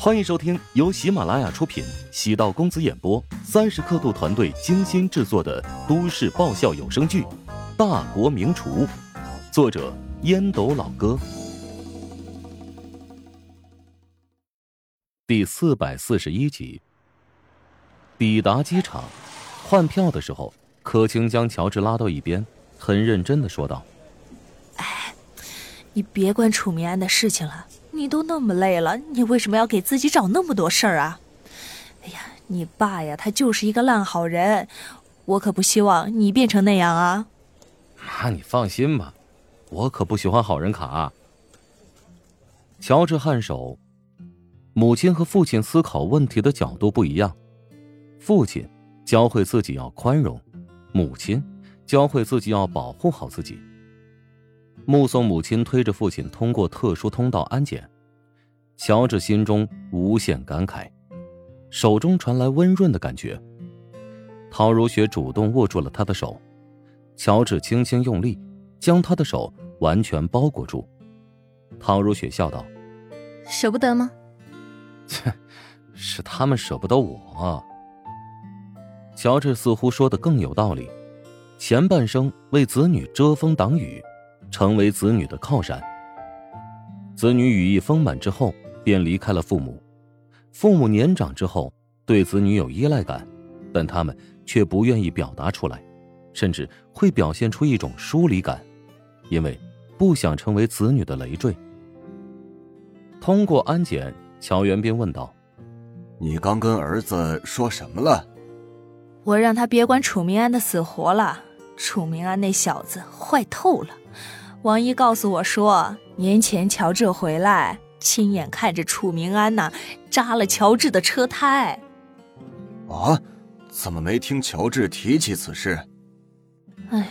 欢迎收听由喜马拉雅出品、喜道公子演播、三十刻度团队精心制作的都市爆笑有声剧《大国名厨》，作者烟斗老哥，第四百四十一集。抵达机场，换票的时候，柯青将乔治拉到一边，很认真的说道：“哎，你别管楚明安的事情了。”你都那么累了，你为什么要给自己找那么多事儿啊？哎呀，你爸呀，他就是一个烂好人，我可不希望你变成那样啊。妈，你放心吧，我可不喜欢好人卡。乔治颔首，母亲和父亲思考问题的角度不一样，父亲教会自己要宽容，母亲教会自己要保护好自己。目送母亲推着父亲通过特殊通道安检，乔治心中无限感慨，手中传来温润的感觉。陶如雪主动握住了他的手，乔治轻轻用力，将他的手完全包裹住。陶如雪笑道：“舍不得吗？”“切，是他们舍不得我。”乔治似乎说的更有道理，前半生为子女遮风挡雨。成为子女的靠山。子女羽翼丰满之后，便离开了父母。父母年长之后，对子女有依赖感，但他们却不愿意表达出来，甚至会表现出一种疏离感，因为不想成为子女的累赘。通过安检，乔元斌问道：“你刚跟儿子说什么了？”我让他别管楚明安的死活了。楚明安那小子坏透了。王姨告诉我说，年前乔治回来，亲眼看着楚明安呐扎了乔治的车胎。啊，怎么没听乔治提起此事？哎呀，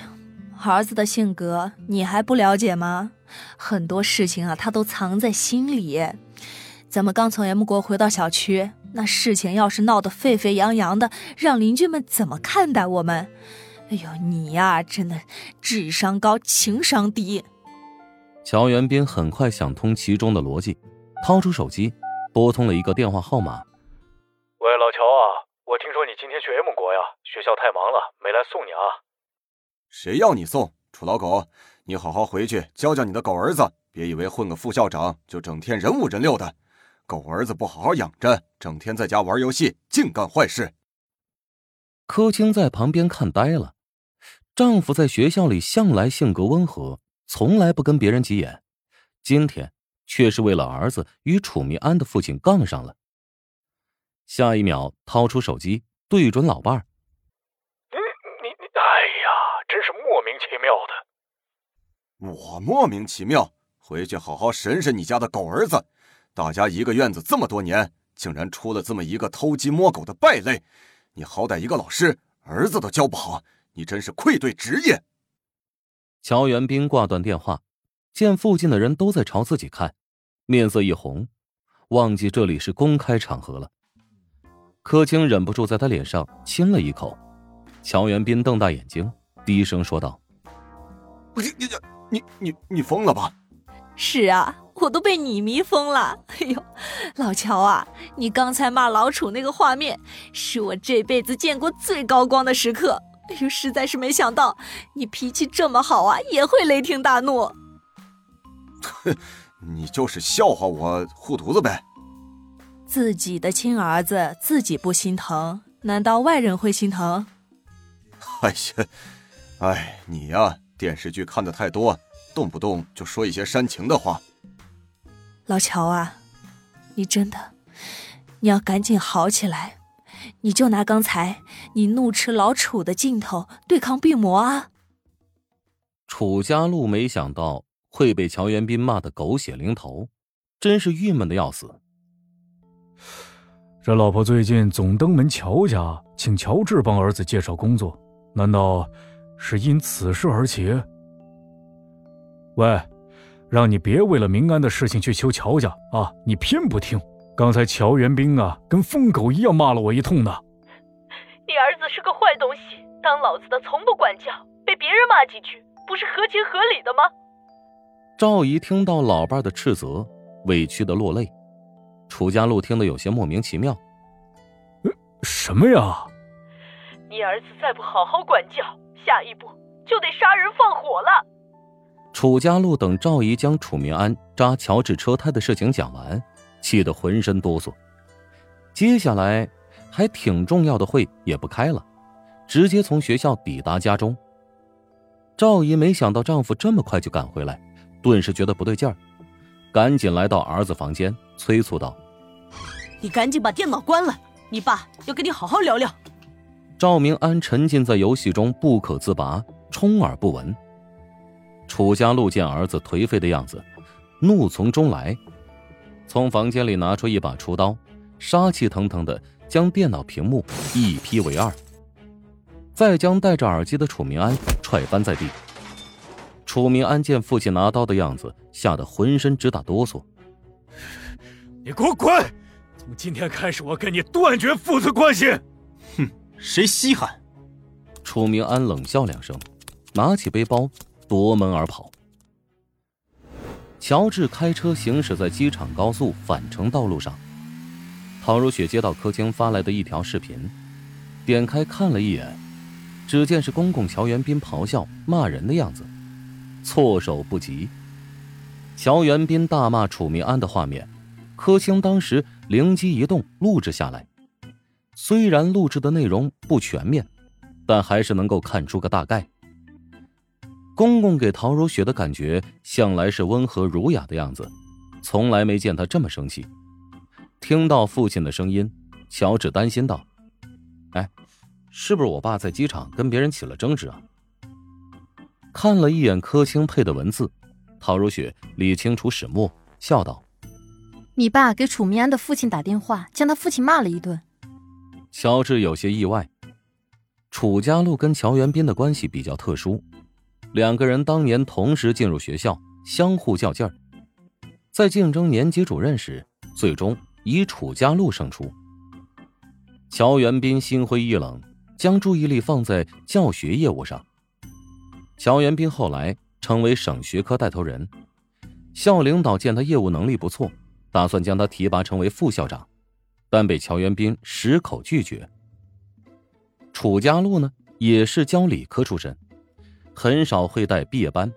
儿子的性格你还不了解吗？很多事情啊，他都藏在心里。咱们刚从 M 国回到小区，那事情要是闹得沸沸扬扬的，让邻居们怎么看待我们？哎呦，你呀，真的智商高，情商低。乔元斌很快想通其中的逻辑，掏出手机，拨通了一个电话号码。喂，老乔啊，我听说你今天去 M 国呀，学校太忙了，没来送你啊。谁要你送？楚老狗，你好好回去教教你的狗儿子，别以为混个副校长就整天人五人六的。狗儿子不好好养着，整天在家玩游戏，净干坏事。柯青在旁边看呆了。丈夫在学校里向来性格温和，从来不跟别人急眼，今天却是为了儿子与楚明安的父亲杠上了。下一秒，掏出手机对准老伴儿：“你你你，哎呀，真是莫名其妙的。我莫名其妙，回去好好审审你家的狗儿子。大家一个院子这么多年，竟然出了这么一个偷鸡摸狗的败类。你好歹一个老师，儿子都教不好。”你真是愧对职业。乔元斌挂断电话，见附近的人都在朝自己看，面色一红，忘记这里是公开场合了。柯青忍不住在他脸上亲了一口。乔元斌瞪大眼睛，低声说道：“你你你你你疯了吧？”“是啊，我都被你迷疯了。”“哎呦，老乔啊，你刚才骂老楚那个画面，是我这辈子见过最高光的时刻。”哎呦，实在是没想到你脾气这么好啊，也会雷霆大怒。哼，你就是笑话我护犊子呗。自己的亲儿子自己不心疼，难道外人会心疼？哎呀，哎，你呀，电视剧看的太多，动不动就说一些煽情的话。老乔啊，你真的，你要赶紧好起来。你就拿刚才你怒斥老楚的劲头对抗病魔啊！楚家路没想到会被乔元斌骂得狗血淋头，真是郁闷的要死。这老婆最近总登门乔家，请乔治帮儿子介绍工作，难道是因此事而起？喂，让你别为了明安的事情去求乔家啊！你偏不听。刚才乔元兵啊，跟疯狗一样骂了我一通呢。你儿子是个坏东西，当老子的从不管教，被别人骂几句，不是合情合理的吗？赵姨听到老伴的斥责，委屈的落泪。楚家路听得有些莫名其妙。什么呀？你儿子再不好好管教，下一步就得杀人放火了。楚家路等赵姨将楚明安扎乔治车胎的事情讲完，气得浑身哆嗦。接下来还挺重要的会也不开了，直接从学校抵达家中。赵姨没想到丈夫这么快就赶回来，顿时觉得不对劲儿，赶紧来到儿子房间，催促道：“你赶紧把电脑关了，你爸要跟你好好聊聊。”赵明安沉浸在游戏中不可自拔，充耳不闻。楚家路见儿子颓废的样子，怒从中来，从房间里拿出一把厨刀，杀气腾腾的将电脑屏幕一劈为二，再将戴着耳机的楚明安踹翻在地。楚明安见父亲拿刀的样子，吓得浑身直打哆嗦。你给我滚！从今天开始，我跟你断绝父子关系。哼，谁稀罕？楚明安冷笑两声，拿起背包。夺门而跑。乔治开车行驶在机场高速返程道路上。陶如雪接到柯青发来的一条视频，点开看了一眼，只见是公公乔元斌咆哮骂人的样子，措手不及。乔元斌大骂楚明安的画面，柯青当时灵机一动录制下来。虽然录制的内容不全面，但还是能够看出个大概。公公给陶如雪的感觉向来是温和儒雅的样子，从来没见他这么生气。听到父亲的声音，乔治担心道：“哎，是不是我爸在机场跟别人起了争执啊？”看了一眼柯清配的文字，陶如雪理清楚始末，笑道：“你爸给楚明安的父亲打电话，将他父亲骂了一顿。”乔治有些意外，楚家路跟乔元斌的关系比较特殊。两个人当年同时进入学校，相互较劲儿，在竞争年级主任时，最终以楚家路胜出。乔元斌心灰意冷，将注意力放在教学业务上。乔元斌后来成为省学科带头人，校领导见他业务能力不错，打算将他提拔成为副校长，但被乔元斌矢口拒绝。楚家路呢，也是教理科出身。很少会带毕业班，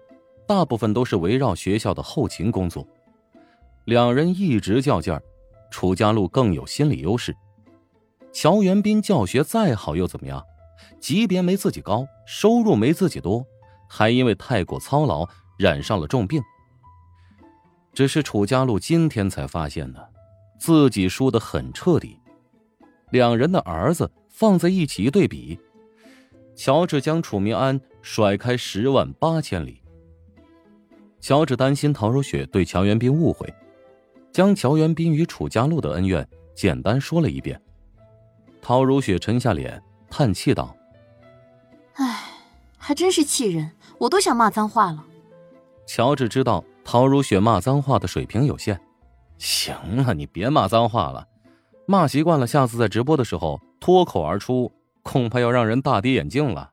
大部分都是围绕学校的后勤工作。两人一直较劲儿，楚家路更有心理优势。乔元斌教学再好又怎么样？级别没自己高，收入没自己多，还因为太过操劳染上了重病。只是楚家路今天才发现呢，自己输得很彻底。两人的儿子放在一起一对比。乔治将楚明安甩开十万八千里。乔治担心陶如雪对乔元斌误会，将乔元斌与楚家路的恩怨简单说了一遍。陶如雪沉下脸，叹气道：“唉，还真是气人，我都想骂脏话了。”乔治知道陶如雪骂脏话的水平有限，行了，你别骂脏话了，骂习惯了，下次在直播的时候脱口而出。恐怕要让人大跌眼镜了。